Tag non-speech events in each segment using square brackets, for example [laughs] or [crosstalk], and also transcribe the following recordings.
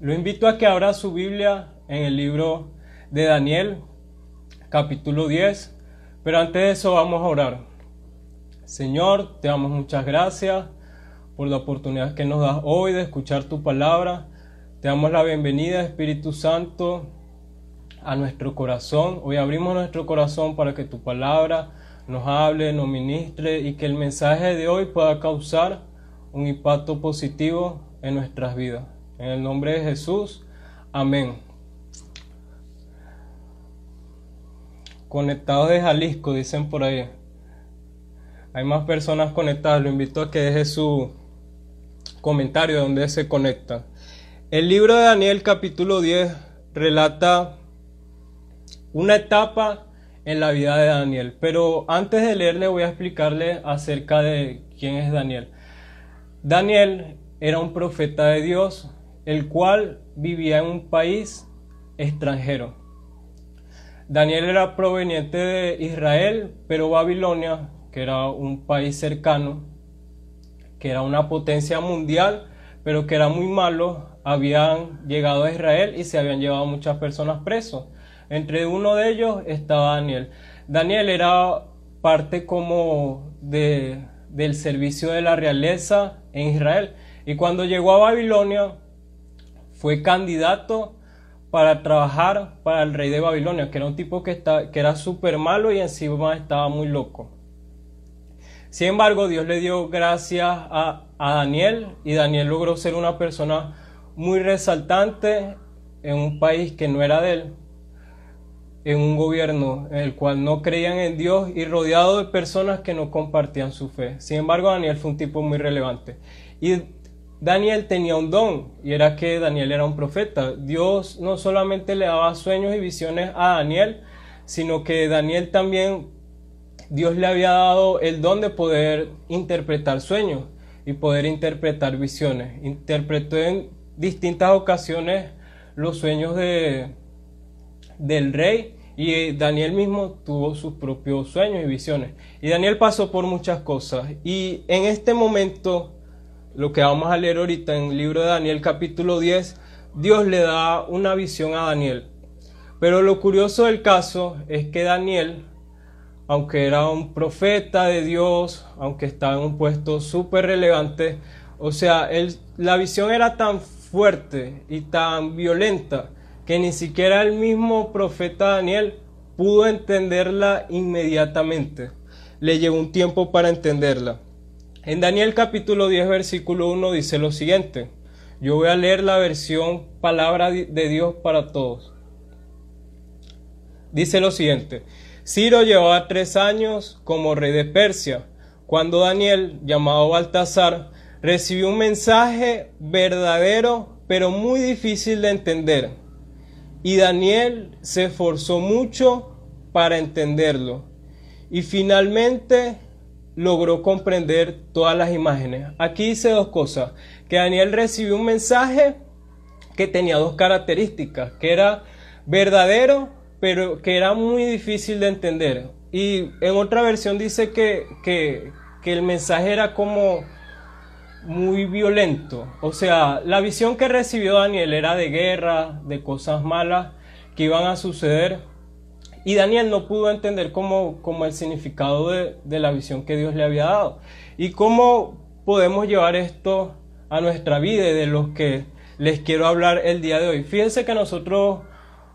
Lo invito a que abra su Biblia en el libro de Daniel, capítulo 10. Pero antes de eso vamos a orar. Señor, te damos muchas gracias por la oportunidad que nos das hoy de escuchar tu palabra. Te damos la bienvenida, Espíritu Santo, a nuestro corazón. Hoy abrimos nuestro corazón para que tu palabra nos hable, nos ministre y que el mensaje de hoy pueda causar un impacto positivo en nuestras vidas. En el nombre de Jesús, amén. Conectados de Jalisco, dicen por ahí. Hay más personas conectadas, lo invito a que deje su comentario de donde se conecta. El libro de Daniel capítulo 10 relata una etapa en la vida de Daniel. Pero antes de leerle voy a explicarle acerca de quién es Daniel. Daniel era un profeta de Dios, el cual vivía en un país extranjero. Daniel era proveniente de Israel, pero Babilonia, que era un país cercano, que era una potencia mundial, pero que era muy malo, habían llegado a Israel y se habían llevado muchas personas presos. Entre uno de ellos estaba Daniel. Daniel era parte como de, del servicio de la realeza en Israel. Y cuando llegó a Babilonia, fue candidato para trabajar para el rey de Babilonia, que era un tipo que, está, que era súper malo y encima estaba muy loco. Sin embargo, Dios le dio gracias a, a Daniel y Daniel logró ser una persona muy resaltante en un país que no era de él en un gobierno en el cual no creían en Dios y rodeado de personas que no compartían su fe. Sin embargo, Daniel fue un tipo muy relevante. Y Daniel tenía un don, y era que Daniel era un profeta. Dios no solamente le daba sueños y visiones a Daniel, sino que Daniel también, Dios le había dado el don de poder interpretar sueños y poder interpretar visiones. Interpretó en distintas ocasiones los sueños de, del rey y Daniel mismo tuvo sus propios sueños y visiones. Y Daniel pasó por muchas cosas. Y en este momento, lo que vamos a leer ahorita en el libro de Daniel capítulo 10, Dios le da una visión a Daniel. Pero lo curioso del caso es que Daniel, aunque era un profeta de Dios, aunque estaba en un puesto súper relevante, o sea, la visión era tan fuerte y tan violenta que ni siquiera el mismo profeta Daniel pudo entenderla inmediatamente. Le llevó un tiempo para entenderla. En Daniel capítulo 10 versículo 1 dice lo siguiente. Yo voy a leer la versión palabra de Dios para todos. Dice lo siguiente. Ciro llevaba tres años como rey de Persia, cuando Daniel, llamado Baltasar, recibió un mensaje verdadero pero muy difícil de entender y Daniel se esforzó mucho para entenderlo. Y finalmente logró comprender todas las imágenes. Aquí dice dos cosas. Que Daniel recibió un mensaje que tenía dos características. Que era verdadero, pero que era muy difícil de entender. Y en otra versión dice que, que, que el mensaje era como muy violento. O sea, la visión que recibió Daniel era de guerra, de cosas malas que iban a suceder. Y Daniel no pudo entender cómo, el significado de, de, la visión que Dios le había dado. Y cómo podemos llevar esto a nuestra vida y de los que les quiero hablar el día de hoy. Fíjense que nosotros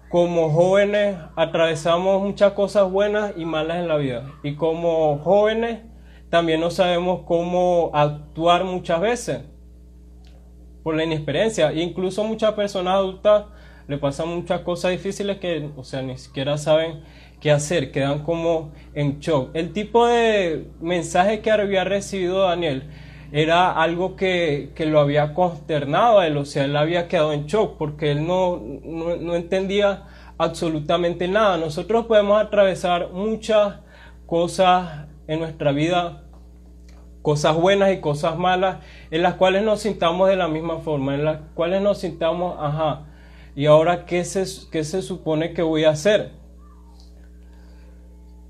como jóvenes atravesamos muchas cosas buenas y malas en la vida. Y como jóvenes también no sabemos cómo actuar muchas veces por la inexperiencia. incluso muchas personas adultas le pasan muchas cosas difíciles que, o sea, ni siquiera saben qué hacer, quedan como en shock. El tipo de mensaje que había recibido Daniel era algo que, lo había consternado a él, o sea, él había quedado en shock porque él no, no, no entendía absolutamente nada. Nosotros podemos atravesar muchas cosas en nuestra vida cosas buenas y cosas malas, en las cuales nos sintamos de la misma forma, en las cuales nos sintamos, ajá, ¿y ahora qué se, qué se supone que voy a hacer?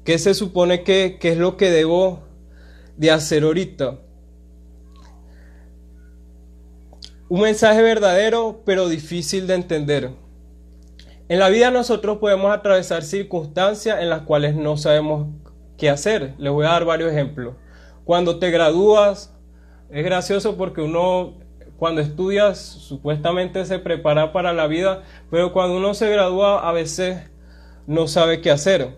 ¿Qué se supone que, es lo que debo de hacer ahorita? Un mensaje verdadero pero difícil de entender. En la vida nosotros podemos atravesar circunstancias en las cuales no sabemos qué hacer. Les voy a dar varios ejemplos. Cuando te gradúas, es gracioso porque uno cuando estudias supuestamente se prepara para la vida, pero cuando uno se gradúa a veces no sabe qué hacer.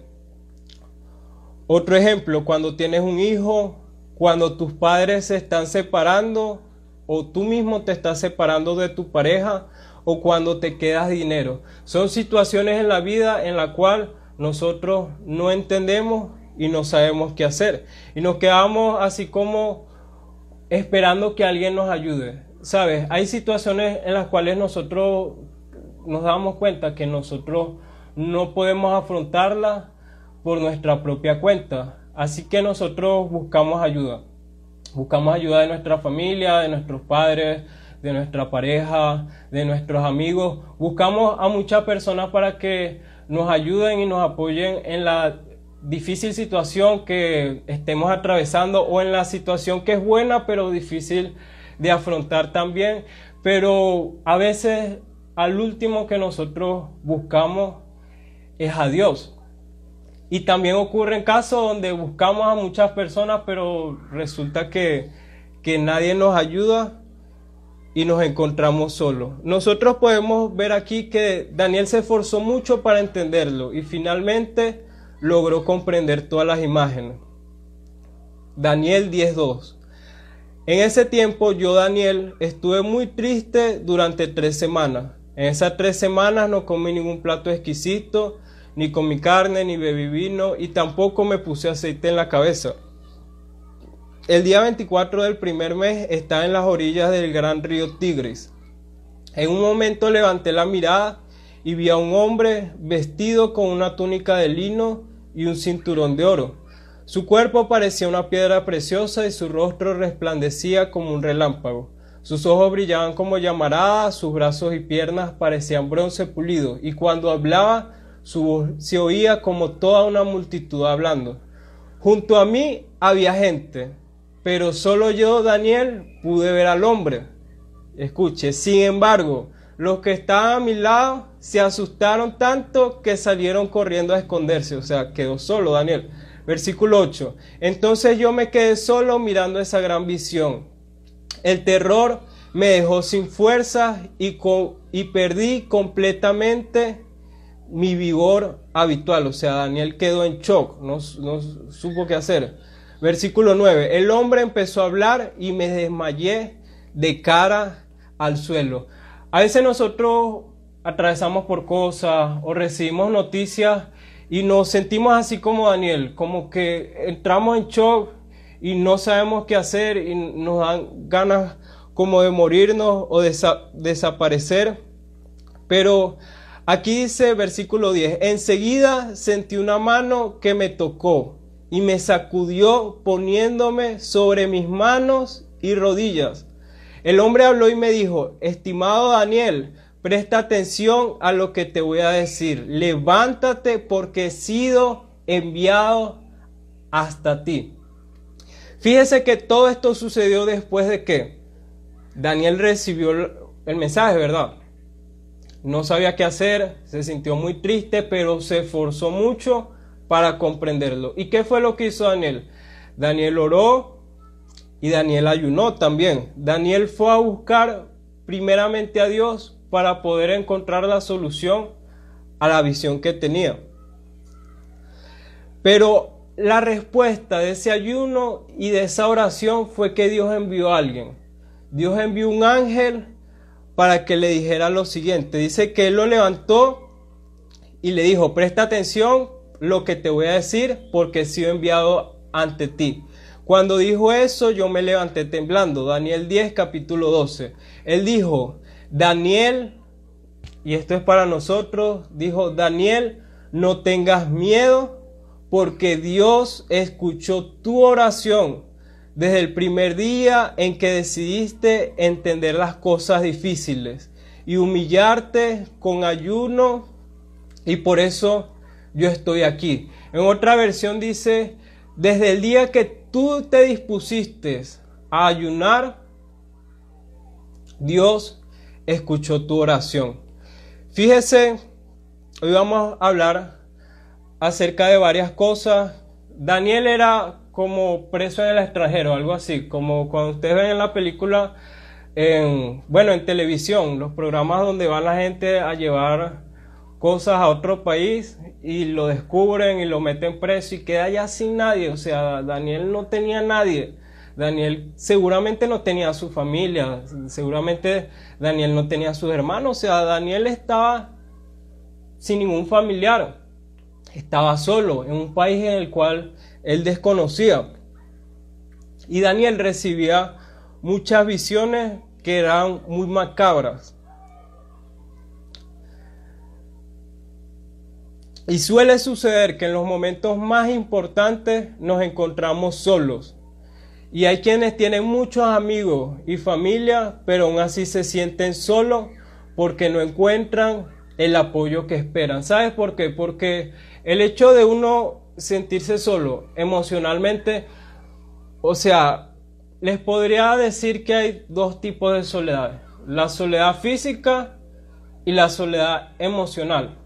Otro ejemplo, cuando tienes un hijo, cuando tus padres se están separando o tú mismo te estás separando de tu pareja o cuando te quedas dinero. Son situaciones en la vida en la cual nosotros no entendemos y no sabemos qué hacer. Y nos quedamos así como esperando que alguien nos ayude. ¿Sabes? Hay situaciones en las cuales nosotros nos damos cuenta que nosotros no podemos afrontarlas por nuestra propia cuenta. Así que nosotros buscamos ayuda. Buscamos ayuda de nuestra familia, de nuestros padres, de nuestra pareja, de nuestros amigos. Buscamos a muchas personas para que nos ayuden y nos apoyen en la difícil situación que estemos atravesando o en la situación que es buena pero difícil de afrontar también. Pero a veces al último que nosotros buscamos es a Dios. Y también ocurren casos donde buscamos a muchas personas, pero resulta que, que nadie nos ayuda y nos encontramos solos. Nosotros podemos ver aquí que Daniel se esforzó mucho para entenderlo y finalmente logró comprender todas las imágenes. Daniel 10.2. En ese tiempo yo, Daniel, estuve muy triste durante tres semanas. En esas tres semanas no comí ningún plato exquisito, ni comí carne, ni bebí vino, y tampoco me puse aceite en la cabeza. El día 24 del primer mes estaba en las orillas del gran río Tigris. En un momento levanté la mirada y vi a un hombre vestido con una túnica de lino y un cinturón de oro. Su cuerpo parecía una piedra preciosa y su rostro resplandecía como un relámpago. Sus ojos brillaban como llamaradas, sus brazos y piernas parecían bronce pulido, y cuando hablaba su voz se oía como toda una multitud hablando. Junto a mí había gente, pero solo yo, Daniel, pude ver al hombre. Escuche, sin embargo, los que estaban a mi lado se asustaron tanto que salieron corriendo a esconderse, o sea, quedó solo Daniel. Versículo 8. Entonces yo me quedé solo mirando esa gran visión. El terror me dejó sin fuerzas y, y perdí completamente mi vigor habitual. O sea, Daniel quedó en shock, no, no supo qué hacer. Versículo 9. El hombre empezó a hablar y me desmayé de cara al suelo. A veces nosotros atravesamos por cosas o recibimos noticias y nos sentimos así como Daniel, como que entramos en shock y no sabemos qué hacer y nos dan ganas como de morirnos o de desaparecer. Pero aquí dice versículo 10, enseguida sentí una mano que me tocó y me sacudió poniéndome sobre mis manos y rodillas. El hombre habló y me dijo, estimado Daniel, presta atención a lo que te voy a decir. Levántate porque he sido enviado hasta ti. Fíjese que todo esto sucedió después de que Daniel recibió el mensaje, ¿verdad? No sabía qué hacer, se sintió muy triste, pero se esforzó mucho para comprenderlo. ¿Y qué fue lo que hizo Daniel? Daniel oró y Daniel ayunó también. Daniel fue a buscar primeramente a Dios para poder encontrar la solución a la visión que tenía. Pero la respuesta de ese ayuno y de esa oración fue que Dios envió a alguien. Dios envió un ángel para que le dijera lo siguiente. Dice que él lo levantó y le dijo, presta atención lo que te voy a decir porque he sido enviado ante ti. Cuando dijo eso, yo me levanté temblando. Daniel 10, capítulo 12. Él dijo, Daniel, y esto es para nosotros, dijo, Daniel, no tengas miedo porque Dios escuchó tu oración desde el primer día en que decidiste entender las cosas difíciles y humillarte con ayuno y por eso yo estoy aquí. En otra versión dice, desde el día que tú te dispusiste a ayunar, Dios escuchó tu oración. Fíjese, hoy vamos a hablar acerca de varias cosas. Daniel era como preso en el extranjero, algo así, como cuando ustedes ven en la película, en, bueno, en televisión, los programas donde va la gente a llevar cosas a otro país y lo descubren y lo meten preso y queda ya sin nadie. O sea, Daniel no tenía nadie. Daniel seguramente no tenía su familia, seguramente Daniel no tenía sus hermanos, o sea, Daniel estaba sin ningún familiar, estaba solo en un país en el cual él desconocía. Y Daniel recibía muchas visiones que eran muy macabras. Y suele suceder que en los momentos más importantes nos encontramos solos. Y hay quienes tienen muchos amigos y familia, pero aún así se sienten solos porque no encuentran el apoyo que esperan. ¿Sabes por qué? Porque el hecho de uno sentirse solo emocionalmente, o sea, les podría decir que hay dos tipos de soledad. La soledad física y la soledad emocional.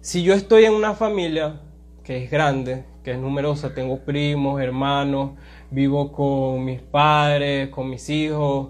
Si yo estoy en una familia que es grande, que es numerosa, tengo primos, hermanos, vivo con mis padres, con mis hijos,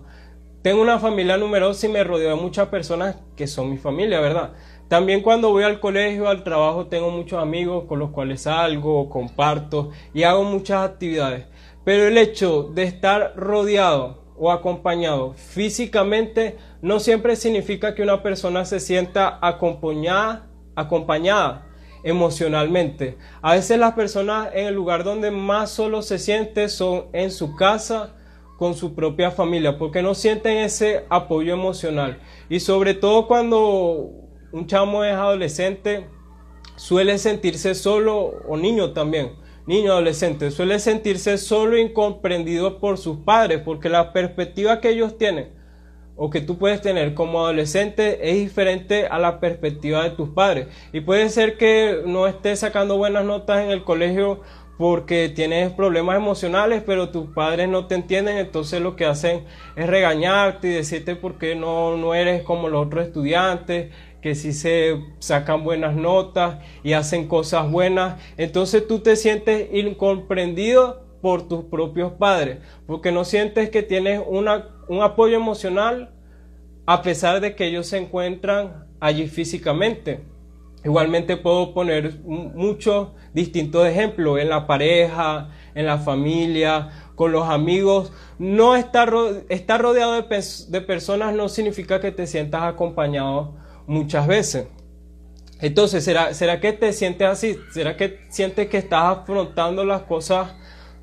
tengo una familia numerosa y me rodeo de muchas personas que son mi familia, ¿verdad? También cuando voy al colegio, al trabajo, tengo muchos amigos con los cuales salgo, comparto y hago muchas actividades. Pero el hecho de estar rodeado o acompañado físicamente no siempre significa que una persona se sienta acompañada acompañada emocionalmente. A veces las personas en el lugar donde más solo se siente son en su casa con su propia familia, porque no sienten ese apoyo emocional. Y sobre todo cuando un chamo es adolescente, suele sentirse solo, o niño también, niño adolescente, suele sentirse solo incomprendido por sus padres, porque la perspectiva que ellos tienen o que tú puedes tener como adolescente es diferente a la perspectiva de tus padres. Y puede ser que no estés sacando buenas notas en el colegio porque tienes problemas emocionales, pero tus padres no te entienden, entonces lo que hacen es regañarte y decirte por qué no, no eres como los otros estudiantes, que si se sacan buenas notas y hacen cosas buenas, entonces tú te sientes incomprendido por tus propios padres, porque no sientes que tienes una, un apoyo emocional a pesar de que ellos se encuentran allí físicamente. Igualmente puedo poner muchos distintos ejemplos en la pareja, en la familia, con los amigos. No estar, estar rodeado de, de personas no significa que te sientas acompañado muchas veces. Entonces, ¿será, ¿será que te sientes así? ¿Será que sientes que estás afrontando las cosas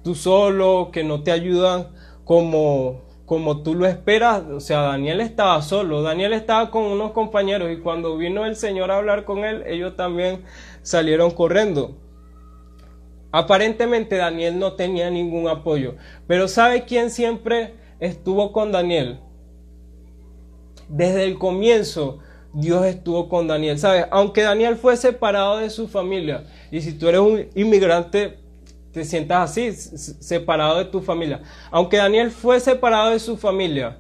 tú solo, que no te ayudan como, como tú lo esperas. O sea, Daniel estaba solo, Daniel estaba con unos compañeros y cuando vino el Señor a hablar con él, ellos también salieron corriendo. Aparentemente Daniel no tenía ningún apoyo, pero ¿sabe quién siempre estuvo con Daniel? Desde el comienzo Dios estuvo con Daniel, ¿sabes? Aunque Daniel fue separado de su familia, y si tú eres un inmigrante, te sientas así, separado de tu familia. Aunque Daniel fue separado de su familia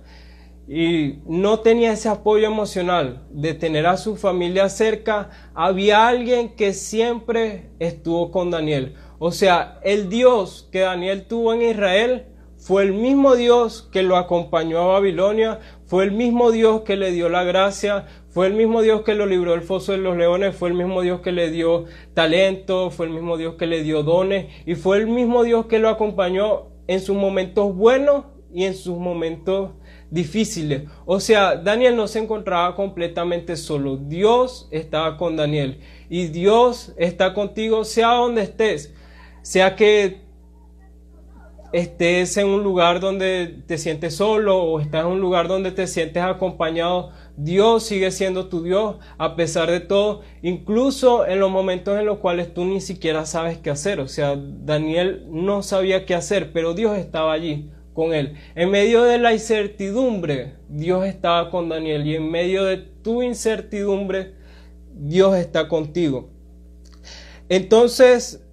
y no tenía ese apoyo emocional de tener a su familia cerca, había alguien que siempre estuvo con Daniel. O sea, el Dios que Daniel tuvo en Israel fue el mismo Dios que lo acompañó a Babilonia, fue el mismo Dios que le dio la gracia, fue el mismo Dios que lo libró del foso de los leones, fue el mismo Dios que le dio talento, fue el mismo Dios que le dio dones y fue el mismo Dios que lo acompañó en sus momentos buenos y en sus momentos difíciles. O sea, Daniel no se encontraba completamente solo. Dios estaba con Daniel y Dios está contigo sea donde estés. Sea que estés en un lugar donde te sientes solo o estás en un lugar donde te sientes acompañado, Dios sigue siendo tu Dios a pesar de todo, incluso en los momentos en los cuales tú ni siquiera sabes qué hacer. O sea, Daniel no sabía qué hacer, pero Dios estaba allí con él. En medio de la incertidumbre, Dios estaba con Daniel y en medio de tu incertidumbre, Dios está contigo. Entonces,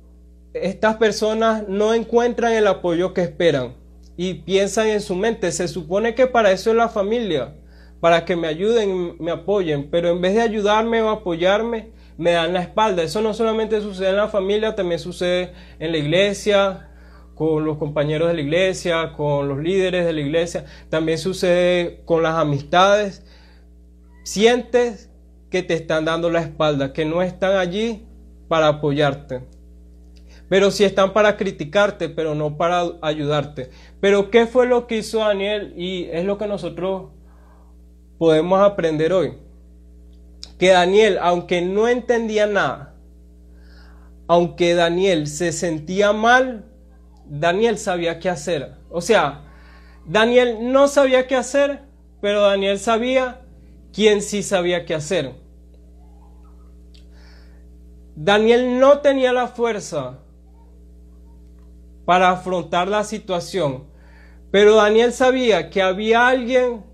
estas personas no encuentran el apoyo que esperan. y piensan en su mente. Se supone que para eso es la familia, para que me ayuden, me apoyen, pero en vez de ayudarme o apoyarme, me dan la espalda. Eso no solamente sucede en la familia, también sucede en la iglesia, con los compañeros de la iglesia, con los líderes de la iglesia, también sucede con las amistades. Sientes que te están dando la espalda, que no están allí para apoyarte. Pero sí están para criticarte, pero no para ayudarte. Pero ¿qué fue lo que hizo Daniel? Y es lo que nosotros podemos aprender hoy. Que Daniel, aunque no entendía nada, aunque Daniel se sentía mal, Daniel sabía qué hacer. O sea, Daniel no sabía qué hacer, pero Daniel sabía quién sí sabía qué hacer. Daniel no tenía la fuerza para afrontar la situación, pero Daniel sabía que había alguien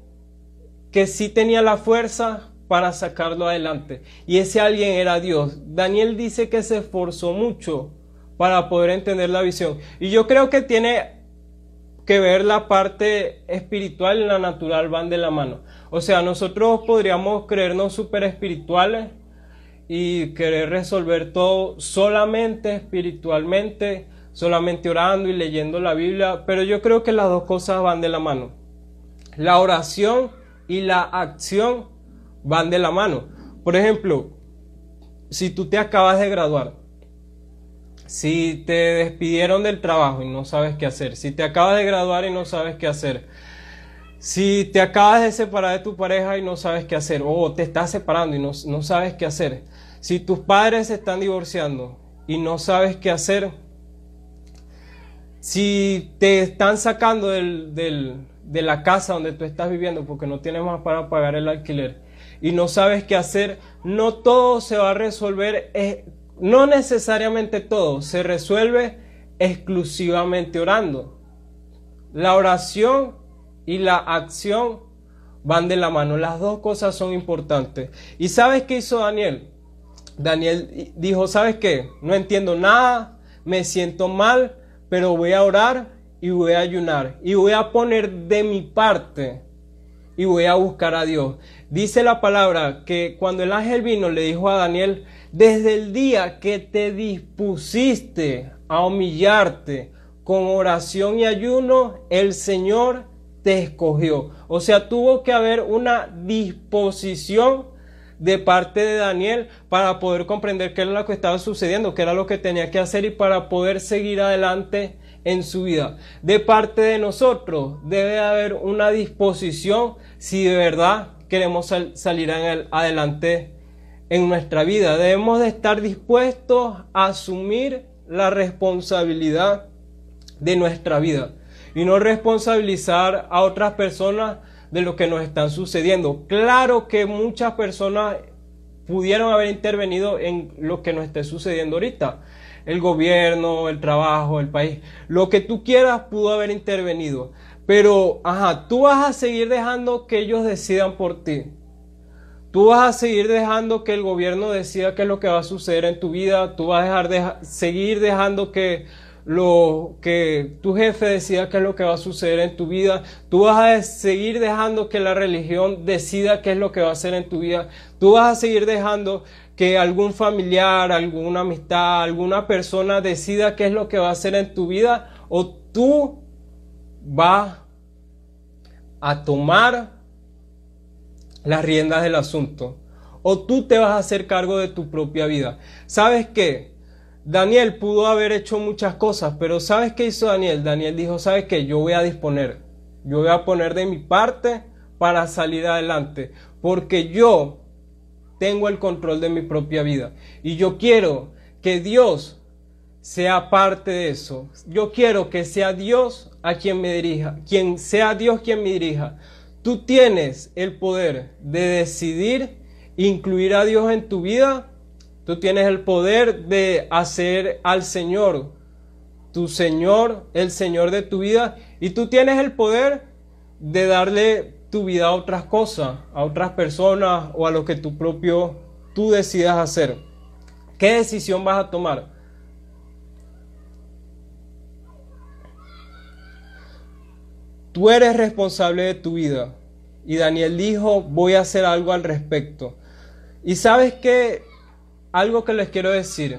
que sí tenía la fuerza para sacarlo adelante. Y ese alguien era Dios. Daniel dice que se esforzó mucho para poder entender la visión. Y yo creo que tiene que ver la parte espiritual y la natural van de la mano. O sea, nosotros podríamos creernos súper espirituales y querer resolver todo solamente espiritualmente, solamente orando y leyendo la Biblia, pero yo creo que las dos cosas van de la mano. La oración y la acción van de la mano. Por ejemplo, si tú te acabas de graduar, si te despidieron del trabajo y no sabes qué hacer, si te acabas de graduar y no sabes qué hacer, si te acabas de separar de tu pareja y no sabes qué hacer, o te estás separando y no, sabes qué hacer, si tus padres se están divorciando y no sabes qué hacer, si te están sacando de la casa donde tú estás viviendo porque no tienes más para pagar el alquiler y no sabes qué hacer, no todo se va a resolver no necesariamente todo se resuelve exclusivamente orando. La oración y la acción van de la mano. Las dos cosas son importantes. ¿Y sabes qué hizo Daniel? Daniel dijo, ¿sabes qué? No entiendo nada, me siento mal, pero voy a orar y voy a ayunar y voy a poner de mi parte y voy a buscar a Dios. Dice la palabra que cuando el ángel vino le dijo a Daniel, desde el día que te dispusiste a humillarte con oración y ayuno, el Señor te escogió. O sea, tuvo que haber una disposición de parte de Daniel para poder comprender qué era lo que estaba sucediendo, qué era lo que tenía que hacer y para poder seguir adelante en su vida. De parte de nosotros debe haber una disposición si de verdad queremos salir adelante en nuestra vida. Debemos de estar dispuestos a asumir la responsabilidad de nuestra vida y no responsabilizar a otras personas de lo que nos están sucediendo. Claro que muchas personas pudieron haber intervenido en lo que nos esté sucediendo ahorita. El gobierno, el trabajo, el país, lo que tú quieras pudo haber intervenido. Pero, ajá, tú vas a seguir dejando que ellos decidan por ti. Tú vas a seguir dejando que el gobierno decida qué es lo que va a suceder en tu vida. Tú vas a dejar de, seguir dejando que, lo, que tu jefe decida qué es lo que va a suceder en tu vida. Tú vas a seguir dejando que la religión decida qué es lo que va a hacer en tu vida. Tú vas a seguir dejando que algún familiar, alguna amistad, alguna persona decida qué es lo que va a hacer en tu vida. O tú vas a tomar las riendas del asunto. O tú te vas a hacer cargo de tu propia vida. ¿Sabes qué? Daniel pudo haber hecho muchas cosas, pero ¿sabes qué hizo Daniel? Daniel dijo, ¿sabes qué? Yo voy a disponer. Yo voy a poner de mi parte para salir adelante. Porque yo tengo el control de mi propia vida. Y yo quiero que Dios sea parte de eso. Yo quiero que sea Dios a quien me dirija. Quien sea Dios quien me dirija. Tú tienes el poder de decidir incluir a Dios en tu vida. Tú tienes el poder de hacer al Señor tu Señor, el Señor de tu vida. Y tú tienes el poder de darle tu vida a otras cosas, a otras personas o a lo que tu propio tú decidas hacer. ¿Qué decisión vas a tomar? tú eres responsable de tu vida. Y Daniel dijo, voy a hacer algo al respecto. Y sabes que, algo que les quiero decir,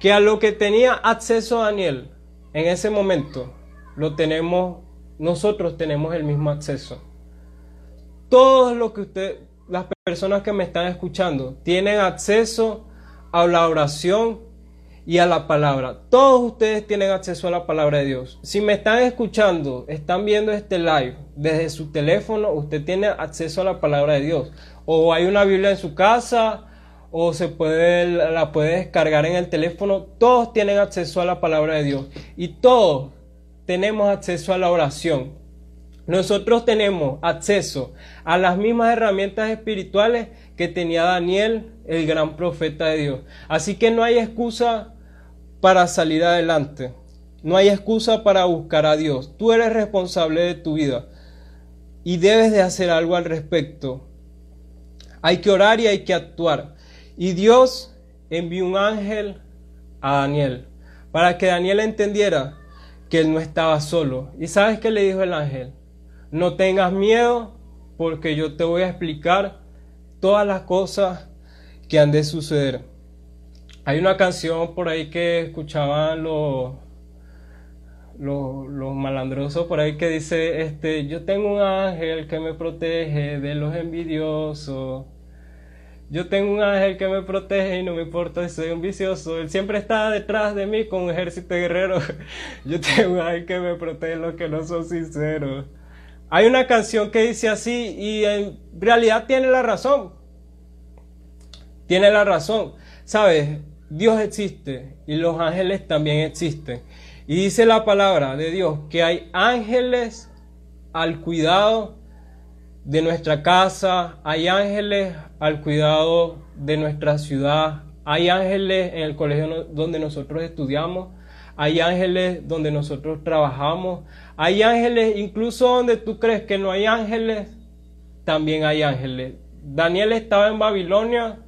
que a lo que tenía acceso Daniel en ese momento, lo tenemos, nosotros tenemos el mismo acceso. Todos los que usted, las personas que me están escuchando, tienen acceso a la oración y a la palabra. Todos ustedes tienen acceso a la palabra de Dios. Si me están escuchando, están viendo este live desde su teléfono, usted tiene acceso a la palabra de Dios. O hay una Biblia en su casa, o se puede, la puede descargar en el teléfono. Todos tienen acceso a la palabra de Dios. Y todos tenemos acceso a la oración. Nosotros tenemos acceso a las mismas herramientas espirituales que tenía Daniel, el gran profeta de Dios. Así que no hay excusa para salir adelante. No hay excusa para buscar a Dios. Tú eres responsable de tu vida y debes de hacer algo al respecto. Hay que orar y hay que actuar. Y Dios envió un ángel a Daniel para que Daniel entendiera que él no estaba solo. ¿Y sabes qué le dijo el ángel? No tengas miedo porque yo te voy a explicar todas las cosas que han de suceder. Hay una canción por ahí que escuchaban los, los, malandrosos por ahí que dice, este, yo tengo un ángel que me protege de los envidiosos. Yo tengo un ángel que me protege y no me importa si soy un vicioso. Él siempre está detrás de mí con un ejército guerrero. [laughs] Yo tengo un ángel que me protege los que no son sinceros. Hay una canción que dice así y en realidad tiene la razón. Tiene la razón. ¿Sabes? Dios existe y los ángeles también existen. Y dice la palabra de Dios que hay ángeles al cuidado de nuestra casa, hay ángeles al cuidado de nuestra ciudad, hay ángeles en el colegio donde nosotros estudiamos, hay ángeles donde nosotros trabajamos, hay ángeles incluso donde tú crees que no hay ángeles, también hay ángeles. Daniel estaba en Babilonia,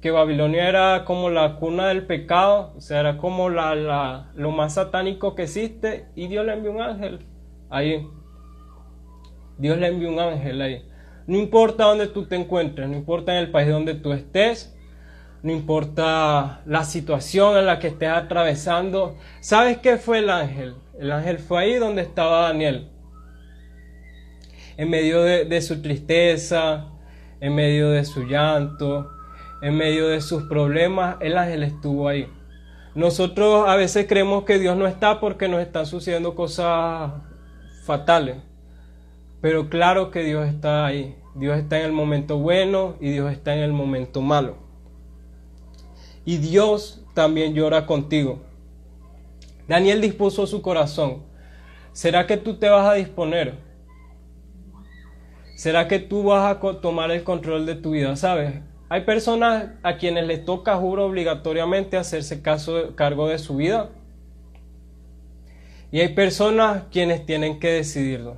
que Babilonia era como la cuna del pecado, o sea, era como la, lo más satánico que existe, y Dios le envió un ángel ahí. Dios le envió un ángel ahí. No importa dónde tú te encuentres, no importa en el país donde tú estés, no importa la situación en la que estés atravesando. ¿Sabes qué fue el ángel? El ángel fue ahí donde estaba Daniel. En medio de, su tristeza, en medio de su llanto, en medio de sus problemas, el ángel estuvo ahí. Nosotros a veces creemos que Dios no está porque nos están sucediendo cosas fatales. Pero claro que Dios está ahí. Dios está en el momento bueno y Dios está en el momento malo. Y Dios también llora contigo. Daniel dispuso su corazón. ¿Será que tú te vas a disponer? ¿Será que tú vas a tomar el control de tu vida? ¿Sabes? Hay personas a quienes les toca, juro, obligatoriamente hacerse caso, cargo de su vida. Y hay personas quienes tienen que decidirlo.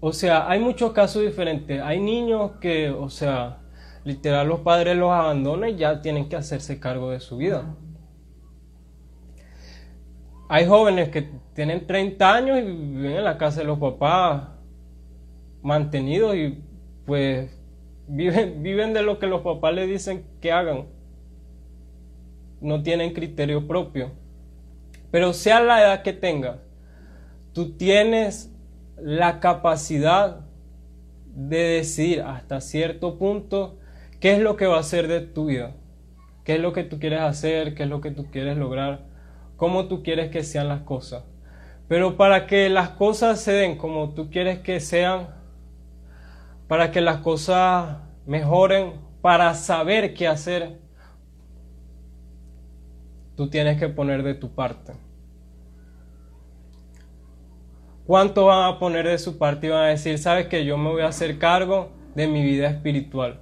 O sea, hay muchos casos diferentes. Hay niños que, o sea, literal los padres los abandonan y ya tienen que hacerse cargo de su vida. Hay jóvenes que tienen 30 años y viven en la casa de los papás mantenidos y pues viven, [laughs] viven de lo que los papás les dicen que hagan. No tienen criterio propio. Pero sea la edad que tengas, tú tienes la capacidad de decir hasta cierto punto qué es lo que va a ser de tu vida, qué es lo que tú quieres hacer, qué es lo que tú quieres lograr cómo tú quieres que sean las cosas. Pero para que las cosas se den como tú quieres que sean, para que las cosas mejoren, para saber qué hacer, tú tienes que poner de tu parte. ¿Cuánto van a poner de su parte y van a decir, sabes que yo me voy a hacer cargo de mi vida espiritual?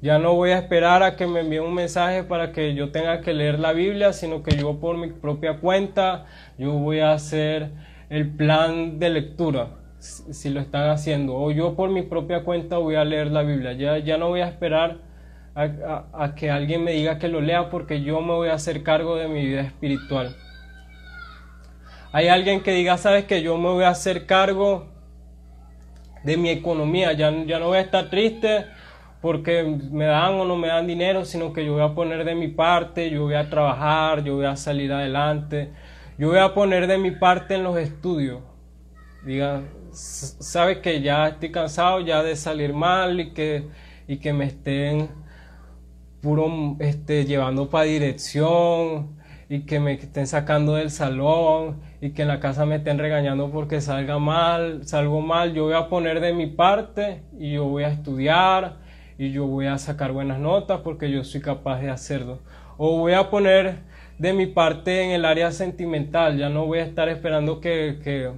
Ya no voy a esperar a que me envíe un mensaje para que yo tenga que leer la Biblia, sino que yo por mi propia cuenta, yo voy a hacer el plan de lectura, si lo están haciendo, o yo por mi propia cuenta voy a leer la Biblia. Ya, ya no voy a esperar a, a que alguien me diga que lo lea porque yo me voy a hacer cargo de mi vida espiritual. Hay alguien que diga, sabes que yo me voy a hacer cargo de mi economía, ya, ya no voy a estar triste porque me dan o no me dan dinero, sino que yo voy a poner de mi parte, yo voy a trabajar, yo voy a salir adelante, yo voy a poner de mi parte en los estudios. Diga, sabe que ya estoy cansado ya de salir mal y que, y que me estén puro este, llevando para dirección y que me estén sacando del salón y que en la casa me estén regañando porque salga mal, salgo mal, yo voy a poner de mi parte y yo voy a estudiar y yo voy a sacar buenas notas porque yo soy capaz de hacerlo. O voy a poner de mi parte en el área sentimental, ya no voy a estar esperando que, que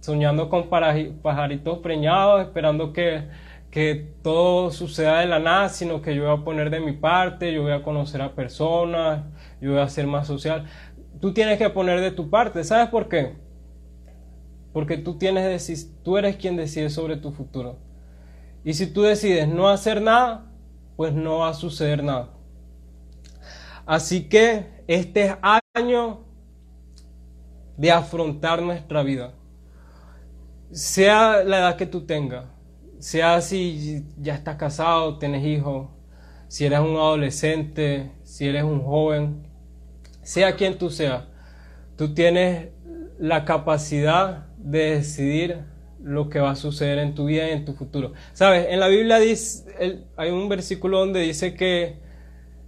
soñando con pajaritos preñados, esperando que, que todo suceda de la nada, sino que yo voy a poner de mi parte, yo voy a conocer a personas, yo voy a ser más social. Tú tienes que poner de tu parte, ¿sabes por qué? Porque tú, tienes, tú eres quien decide sobre tu futuro. Y si tú decides no hacer nada, pues no va a suceder nada. Así que este es año de afrontar nuestra vida. Sea la edad que tú tengas, sea si ya estás casado, tienes hijos, si eres un adolescente, si eres un joven, sea quien tú seas, tú tienes la capacidad de decidir lo que va a suceder en tu vida y en tu futuro. Sabes, en la Biblia hay un versículo donde dice que,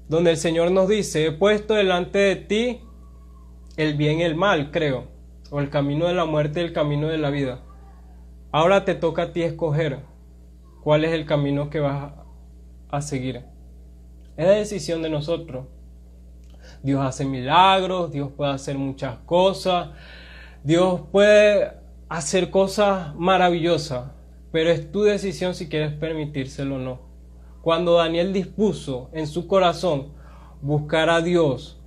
donde el Señor nos dice, he puesto delante de ti el bien y el mal, creo, o el camino de la muerte y el camino de la vida. Ahora te toca a ti escoger cuál es el camino que vas a seguir. Es la decisión de nosotros. Dios hace milagros, Dios puede hacer muchas cosas, Dios puede hacer cosas maravillosas, pero es tu decisión si quieres permitírselo o no. Cuando Daniel dispuso en su corazón buscar a Dios,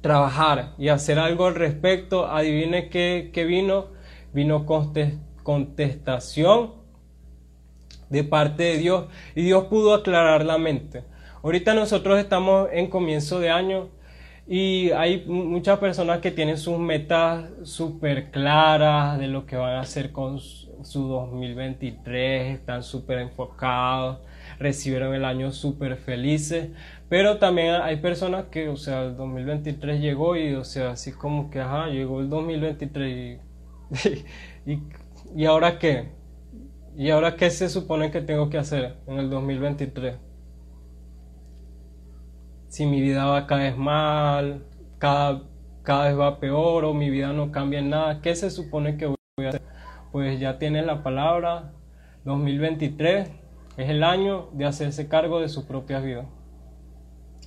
trabajar y hacer algo al respecto, adivine qué, vino, vino contestación de parte de Dios y Dios pudo aclarar la mente. Ahorita nosotros estamos en comienzo de año y hay muchas personas que tienen sus metas súper claras de lo que van a hacer con su 2023, están súper enfocados, recibieron el año súper felices, pero también hay personas que, o sea, el 2023 llegó y, o sea, así como que, ajá, llegó el 2023 y, [laughs] y, y ahora qué, y ahora qué se supone que tengo que hacer en el 2023 si mi vida va cada vez mal, cada, cada vez va peor o mi vida no cambia en nada, ¿qué se supone que voy a hacer? Pues ya tiene la palabra, 2023 es el año de hacerse cargo de su propia vida.